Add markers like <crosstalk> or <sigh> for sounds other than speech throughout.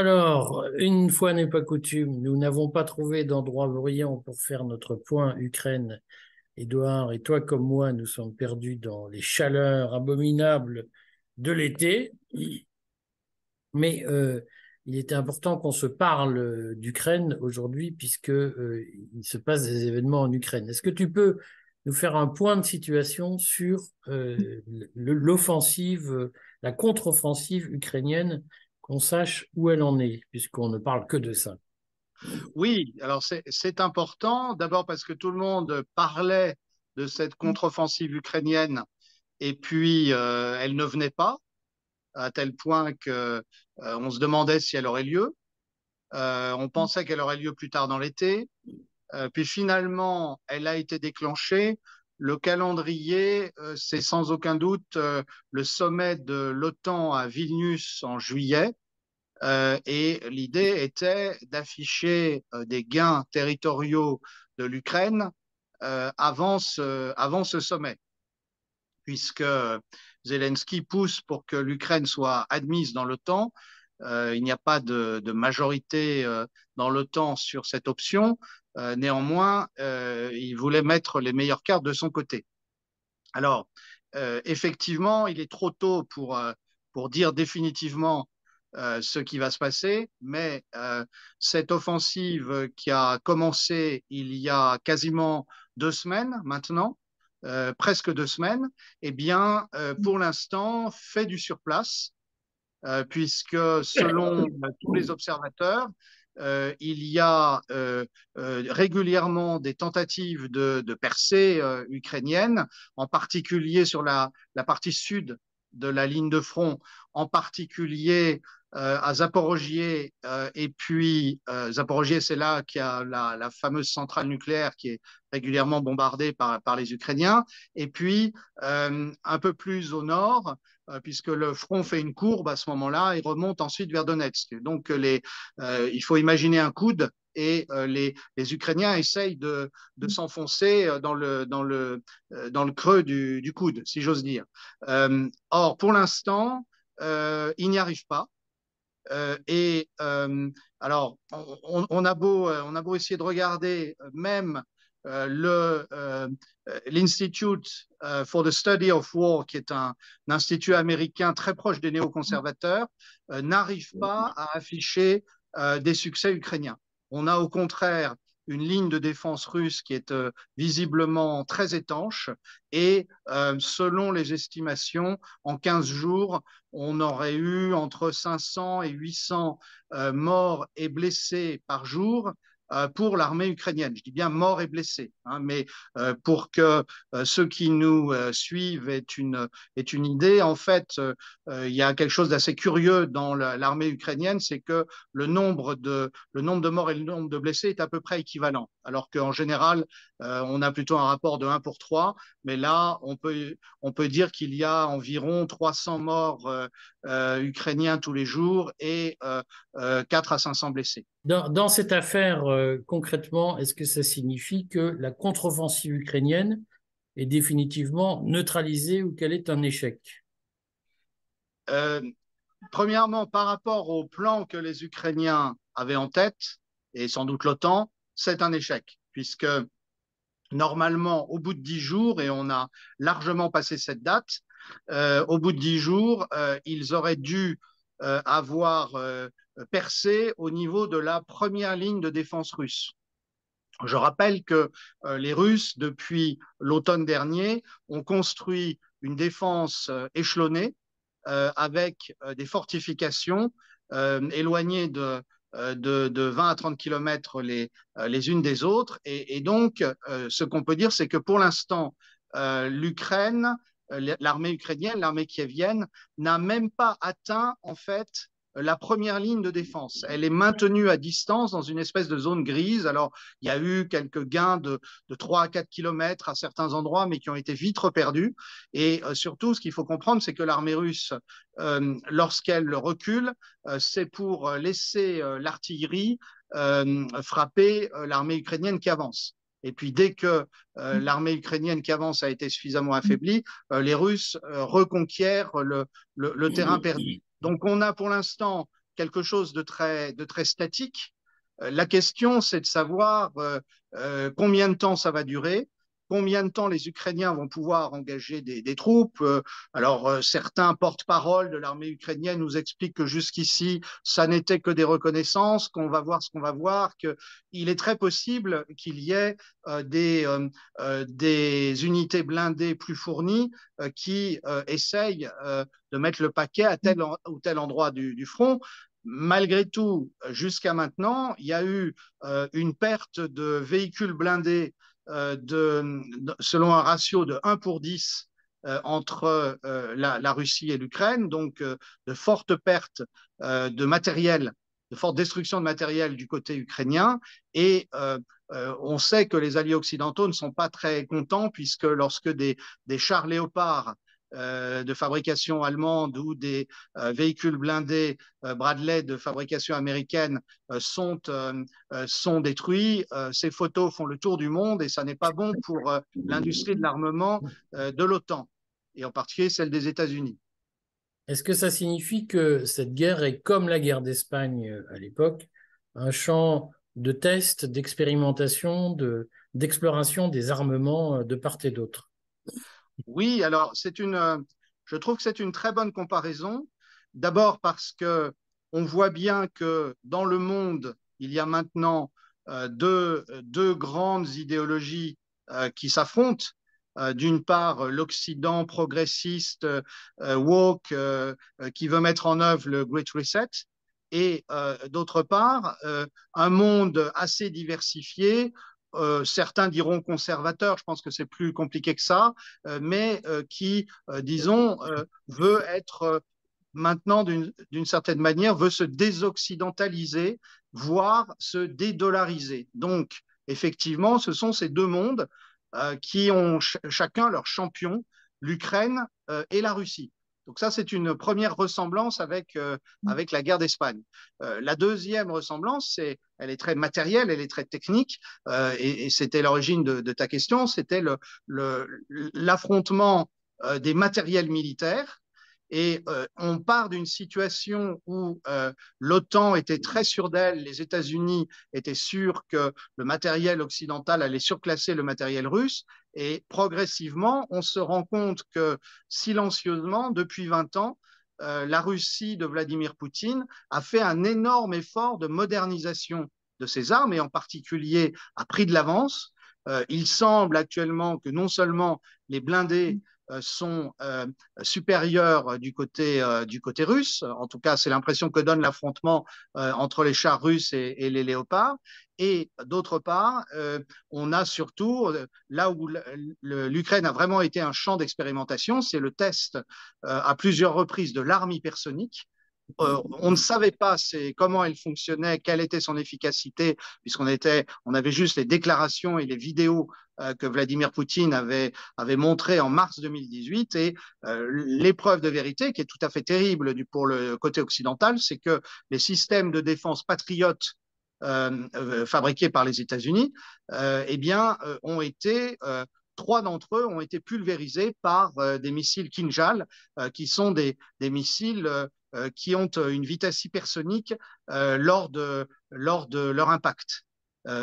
Alors, une fois n'est pas coutume, nous n'avons pas trouvé d'endroit brillant pour faire notre point Ukraine. Édouard, et toi comme moi, nous sommes perdus dans les chaleurs abominables de l'été. Mais euh, il était important qu'on se parle d'Ukraine aujourd'hui, puisque euh, il se passe des événements en Ukraine. Est-ce que tu peux nous faire un point de situation sur euh, l'offensive, la contre-offensive ukrainienne, qu'on sache où elle en est, puisqu'on ne parle que de ça. Oui, alors c'est important, d'abord parce que tout le monde parlait de cette contre-offensive ukrainienne et puis euh, elle ne venait pas, à tel point qu'on euh, on se demandait si elle aurait lieu. Euh, on pensait qu'elle aurait lieu plus tard dans l'été. puis finalement, elle a été déclenchée. Le calendrier, c'est sans aucun doute le sommet de l'OTAN à Vilnius en juillet. et l'idée était d'afficher des gains territoriaux de l'Ukraine avant ce, sommet, puisque Zelensky pousse pour que l'Ukraine soit admise dans l'OTAN. Euh, il n'y a pas de, majorité euh, dans l'OTAN sur cette option. Euh, néanmoins, il voulait mettre les meilleures cartes de son côté. Alors, effectivement, il est trop tôt pour, pour dire définitivement ce qui va se passer, mais cette offensive qui a commencé il y a quasiment deux semaines maintenant, euh, presque deux semaines, eh bien, euh, pour l'instant, fait du surplace, euh, puisque selon tous les observateurs, il y a régulièrement des tentatives de, percée ukrainienne, en particulier sur la, partie sud de la ligne de front, en particulier euh, à Zaporogier, euh, et puis euh, Zaporogier, c'est là qu'il y a la, la, fameuse centrale nucléaire qui est régulièrement bombardée par, par les Ukrainiens, et puis un peu plus au nord, puisque le front fait une courbe à ce moment-là et remonte ensuite vers Donetsk. Donc les, il faut imaginer un coude et les, les, Ukrainiens essayent de, de s'enfoncer dans le, dans, le, dans le creux du, du coude, si j'ose dire. or, pour l'instant, euh, ils n'y arrivent pas. Euh, et euh, alors, on, on, a beau, euh, on a beau essayer de regarder même le l'Institute for the Study of War, qui est un, un institut américain très proche des néoconservateurs, n'arrive pas à afficher des succès ukrainiens. On a au contraire une ligne de défense russe qui est euh, visiblement très étanche et euh, selon les estimations, en 15 jours, on aurait eu entre 500 et 800 euh, morts et blessés par jour pour l'armée ukrainienne. Je dis bien morts et blessés, hein, mais euh, pour que euh, ceux qui nous suivent aient une, aient une idée, en fait, il y a quelque chose d'assez curieux dans l'armée ukrainienne, c'est que le nombre, de, le nombre de morts et le nombre de blessés est à peu près équivalent, alors qu'en général, on a plutôt un rapport de 1 pour 3, mais là, on peut, on peut dire qu'il y a environ 300 morts ukrainiens tous les jours et 4 à 500 blessés. Dans, cette affaire, euh, concrètement, est-ce que ça signifie que la contre-offensive ukrainienne est définitivement neutralisée ou qu'elle est un échec? Euh, Premièrement, par rapport au plan que les Ukrainiens avaient en tête, et sans doute l'OTAN, c'est un échec, puisque normalement, au bout de dix jours, et on a largement passé cette date, euh, au bout de dix jours, ils auraient dû avoir euh, percé au niveau de la première ligne de défense russe. Je rappelle que euh, les Russes, depuis l'automne dernier, ont construit une défense échelonnée avec des fortifications éloignées de, de, de, 20 à 30 kilomètres les, unes des autres. Et, donc, ce qu'on peut dire, c'est que pour l'instant, l'Ukraine euh, l'armée ukrainienne, l'armée kievienne, n'a même pas atteint en fait la première ligne de défense. Elle est maintenue à distance dans une espèce de zone grise. Alors, il y a eu quelques gains de, de 3 à 4 kilomètres à certains endroits, mais qui ont été vite reperdus. Et euh, surtout, ce qu'il faut comprendre, c'est que l'armée russe, euh, lorsqu'elle recule, euh, c'est pour laisser euh, l'artillerie frapper l'armée ukrainienne qui avance. Et puis dès que euh, mm. l'armée ukrainienne qui avance a été suffisamment affaiblie, euh, les Russes euh, reconquièrent le, le, le, terrain perdu. Donc on a pour l'instant quelque chose de très, de très statique. La question, c'est de savoir combien de temps ça va durer, combien de temps les Ukrainiens vont pouvoir engager des, troupes. Euh, alors, euh, certains porte-parole de l'armée ukrainienne nous expliquent que jusqu'ici, ça n'était que des reconnaissances, qu'on va voir ce qu'on va voir, qu'il est très possible qu'il y ait euh, des, unités blindées plus fournies qui essayent de mettre le paquet à tel ou tel endroit du front malgré tout, jusqu'à maintenant, il y a eu une perte de véhicules blindés euh, selon un ratio de 1 pour 10 euh, entre euh, la, Russie et l'Ukraine, donc de fortes pertes de matériel, de forte destruction de matériel du côté ukrainien. Et on sait que les alliés occidentaux ne sont pas très contents puisque lorsque des, chars léopards de fabrication allemande ou des euh, véhicules blindés euh, Bradley de fabrication américaine sont, sont détruits. ces photos font le tour du monde et ça n'est pas bon pour l'industrie de l'armement de l'OTAN et en particulier celle des États-Unis. Est-ce que ça signifie que cette guerre est comme la guerre d'Espagne à l'époque, un champ de test, d'expérimentation, d'exploration des armements de part et d'autre? Oui, alors c'est une, euh, je trouve que c'est une très bonne comparaison. D'abord parce que on voit bien que dans le monde, il y a maintenant euh, deux, grandes idéologies euh, qui s'affrontent. D'une part, l'Occident progressiste, woke, qui veut mettre en œuvre le Great Reset, et d'autre part, un monde assez diversifié euh, certains diront conservateur, je pense que c'est plus compliqué que ça, euh, mais euh, qui, disons, veut être maintenant, d'une certaine manière, veut se désoccidentaliser, voire se dédollariser. Donc, effectivement, ce sont ces deux mondes qui ont chacun leur champion, l'Ukraine et la Russie. Donc ça, c'est une première ressemblance avec, euh, mm. avec la guerre d'Espagne. Euh, la deuxième ressemblance, c'est, elle est très matérielle, elle est très technique, euh, et, c'était l'origine de, de, ta question, c'était l'affrontement le, des matériels militaires et euh, on part d'une situation où euh, l'OTAN était très sûre d'elle, les États-Unis étaient sûrs que le matériel occidental allait surclasser le matériel russe. Et progressivement, on se rend compte que silencieusement, depuis 20 ans, euh, la Russie de Vladimir Poutine a fait un énorme effort de modernisation de ses armes et en particulier a pris de l'avance. il semble actuellement que non seulement les blindés sont euh, supérieurs du côté, euh, du côté russe. En tout cas, c'est l'impression que donne l'affrontement entre les chars russes et, les léopards. Et d'autre part, on a surtout, là où l'Ukraine a vraiment été un champ d'expérimentation, c'est le test à plusieurs reprises de l'arme hypersonique. Euh, on ne savait pas comment elle fonctionnait, quelle était son efficacité, puisqu'on on avait juste les déclarations et les vidéos euh, que Vladimir Poutine avait, montrées en mars 2018. Et euh, l'épreuve de vérité, qui est tout à fait terrible pour le côté occidental, c'est que les systèmes de défense patriotes fabriqués par les États-Unis, eh ont été trois d'entre eux ont été pulvérisés par des missiles Kinjal, qui sont des, missiles euh, qui ont euh, une vitesse hypersonique euh, lors, de, lors de leur impact.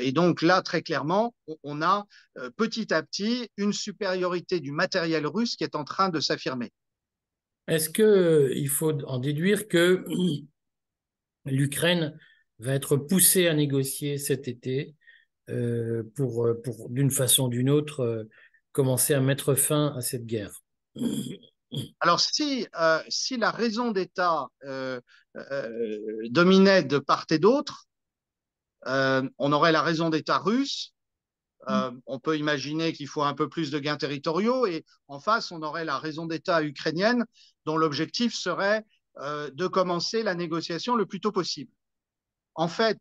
et donc là, très clairement, on a petit à petit une supériorité du matériel russe qui est en train de s'affirmer. Est-ce qu'il faut en déduire que <clears throat> l'Ukraine va être poussée à négocier cet été pour, pour d'une façon ou d'une autre, commencer à mettre fin à cette guerre <clears throat> alors, si, euh, si la raison d'État euh, euh, dominait de part et d'autre, on aurait la raison d'État russe. Mm. On peut imaginer qu'il faut un peu plus de gains territoriaux et en face, on aurait la raison d'État ukrainienne dont l'objectif serait de commencer la négociation le plus tôt possible. En fait,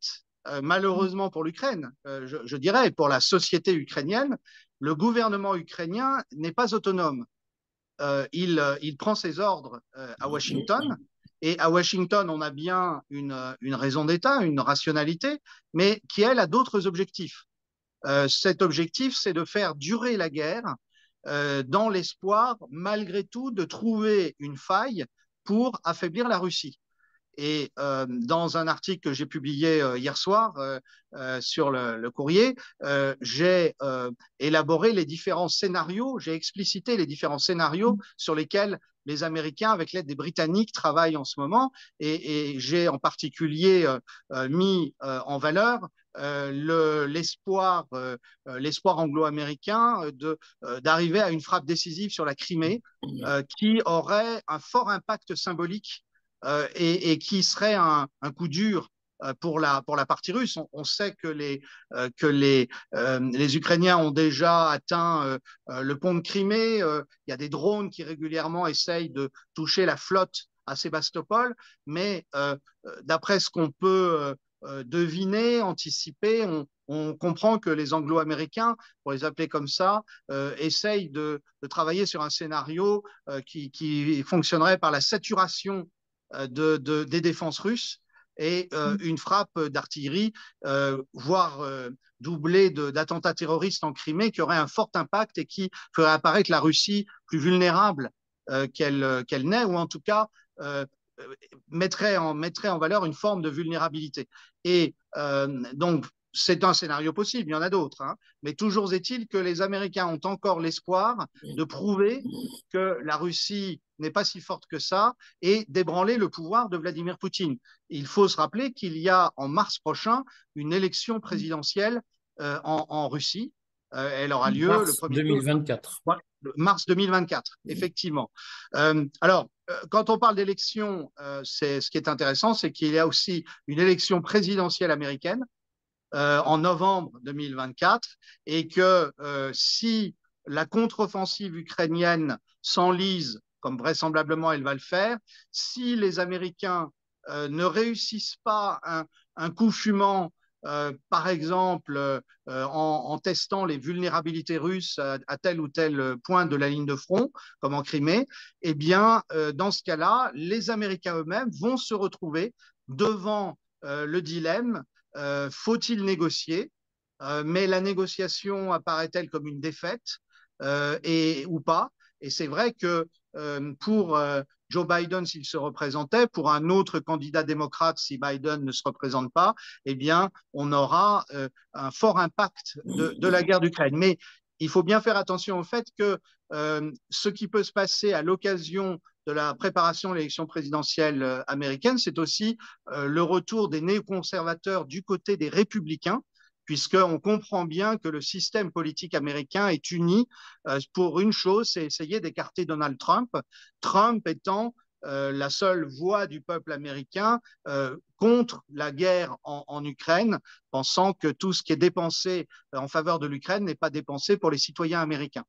malheureusement pour l'Ukraine, je, je dirais, pour la société ukrainienne, le gouvernement ukrainien n'est pas autonome. Euh, il, euh, il, prend ses ordres euh, à Washington. Et à Washington, on a bien une, une raison d'État, une rationalité, mais qui, elle, a d'autres objectifs. cet objectif, c'est de faire durer la guerre dans l'espoir, malgré tout, de trouver une faille pour affaiblir la Russie. Et dans un article que j'ai publié hier soir sur le, le courrier, j'ai élaboré les différents scénarios, j'ai explicité les différents scénarios sur lesquels les Américains, avec l'aide des Britanniques, travaillent en ce moment. Et, et j'ai en particulier mis en valeur l'espoir euh, l'espoir anglo-américain de d'arriver à une frappe décisive sur la Crimée qui aurait un fort impact symbolique et, et, qui serait un, coup dur pour la pour la partie russe. On, sait que les que les les Ukrainiens ont déjà atteint le pont de Crimée. Il y a des drones qui régulièrement essayent de toucher la flotte à Sébastopol, mais d'après ce qu'on peut euh, deviner, anticiper. On, comprend que les Anglo-Américains, pour les appeler comme ça, euh, essayent de, travailler sur un scénario euh, qui, fonctionnerait par la saturation de, des défenses russes et mm. une frappe d'artillerie, voire doublée d'attentats terroristes en Crimée, qui aurait un fort impact et qui ferait apparaître la Russie plus vulnérable qu'elle n'est, ou en tout cas euh, mettrait en, mettrait en valeur une forme de vulnérabilité. Et euh, donc, c'est un scénario possible, il y en a d'autres, hein. mais toujours est-il que les Américains ont encore l'espoir de prouver que la Russie n'est pas si forte que ça et d'ébranler le pouvoir de Vladimir Poutine. Il faut se rappeler qu'il y a en mars prochain une élection présidentielle euh, en, en, Russie. Euh, elle aura lieu mars le 1er 2024. mars 2024, effectivement. Euh, alors, quand on parle d'élection, c'est ce qui est intéressant, c'est qu'il y a aussi une élection présidentielle américaine euh, en novembre 2024 et que si la contre-offensive ukrainienne s'enlise, comme vraisemblablement elle va le faire, si les Américains ne réussissent pas un, coup fumant euh, par exemple, euh, en, testant les vulnérabilités russes à, à, tel ou tel point de la ligne de front, comme en Crimée, eh bien, euh, dans ce cas-là, les Américains eux-mêmes vont se retrouver devant le dilemme faut-il négocier? Mais la négociation apparaît-elle comme une défaite? Et ou pas? Et c'est vrai que pour Joe Biden s'il se représentait, pour un autre candidat démocrate si Biden ne se représente pas, eh bien, on aura euh, un fort impact de, la guerre d'Ukraine. Mais il faut bien faire attention au fait que euh, ce qui peut se passer à l'occasion de la préparation de l'élection présidentielle euh, américaine, c'est aussi euh, le retour des néoconservateurs du côté des républicains puisqu'on comprend bien que le système politique américain est uni euh, pour une chose, c'est essayer d'écarter Donald Trump, Trump étant la seule voix du peuple américain contre la guerre en, Ukraine, pensant que tout ce qui est dépensé en faveur de l'Ukraine n'est pas dépensé pour les citoyens américains.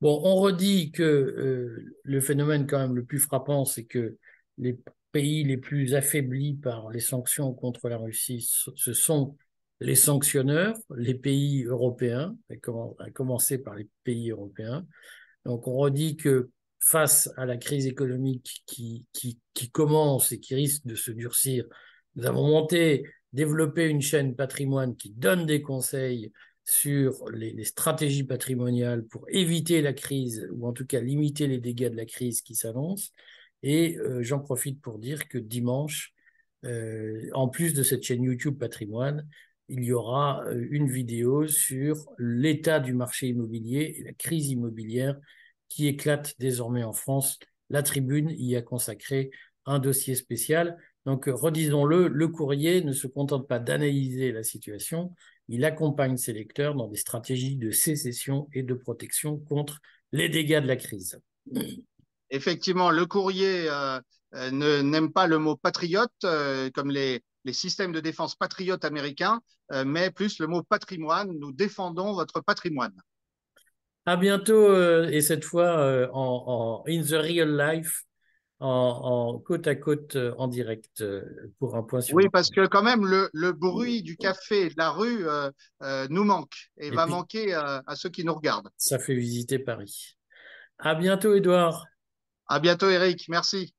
Bon, on redit que euh, le phénomène quand même le plus frappant, c'est que les pays les plus affaiblis par les sanctions contre la Russie, ce sont les sanctionneurs, les pays européens, à commencer par les pays européens. Donc on redit que face à la crise économique qui, qui, qui commence et qui risque de se durcir, nous avons monté, développé une chaîne patrimoine qui donne des conseils sur les, stratégies patrimoniales pour éviter la crise ou en tout cas limiter les dégâts de la crise qui s'annonce. Et euh, j'en profite pour dire que dimanche, euh, en plus de cette chaîne YouTube patrimoine, il y aura euh, une vidéo sur l'état du marché immobilier et la crise immobilière qui éclate désormais en France. La tribune y a consacré un dossier spécial. Donc, redisons-le, le courrier ne se contente pas d'analyser la situation, il accompagne ses lecteurs dans des stratégies de sécession et de protection contre les dégâts de la crise. Effectivement, le courrier euh, euh n'aime pas le mot patriote, euh, comme les, les systèmes de défense patriotes américains, euh, mais plus le mot patrimoine. Nous défendons votre patrimoine. À bientôt, et cette fois en, en, in the real life, en, en côte à côte, euh, en direct, euh, pour un point sur. Oui, parce que quand même, le, le bruit du café et de la rue euh, nous manque et, et va puis, manquer à ceux qui nous regardent. Ça fait visiter Paris. À bientôt, Edouard. À bientôt, Eric. Merci.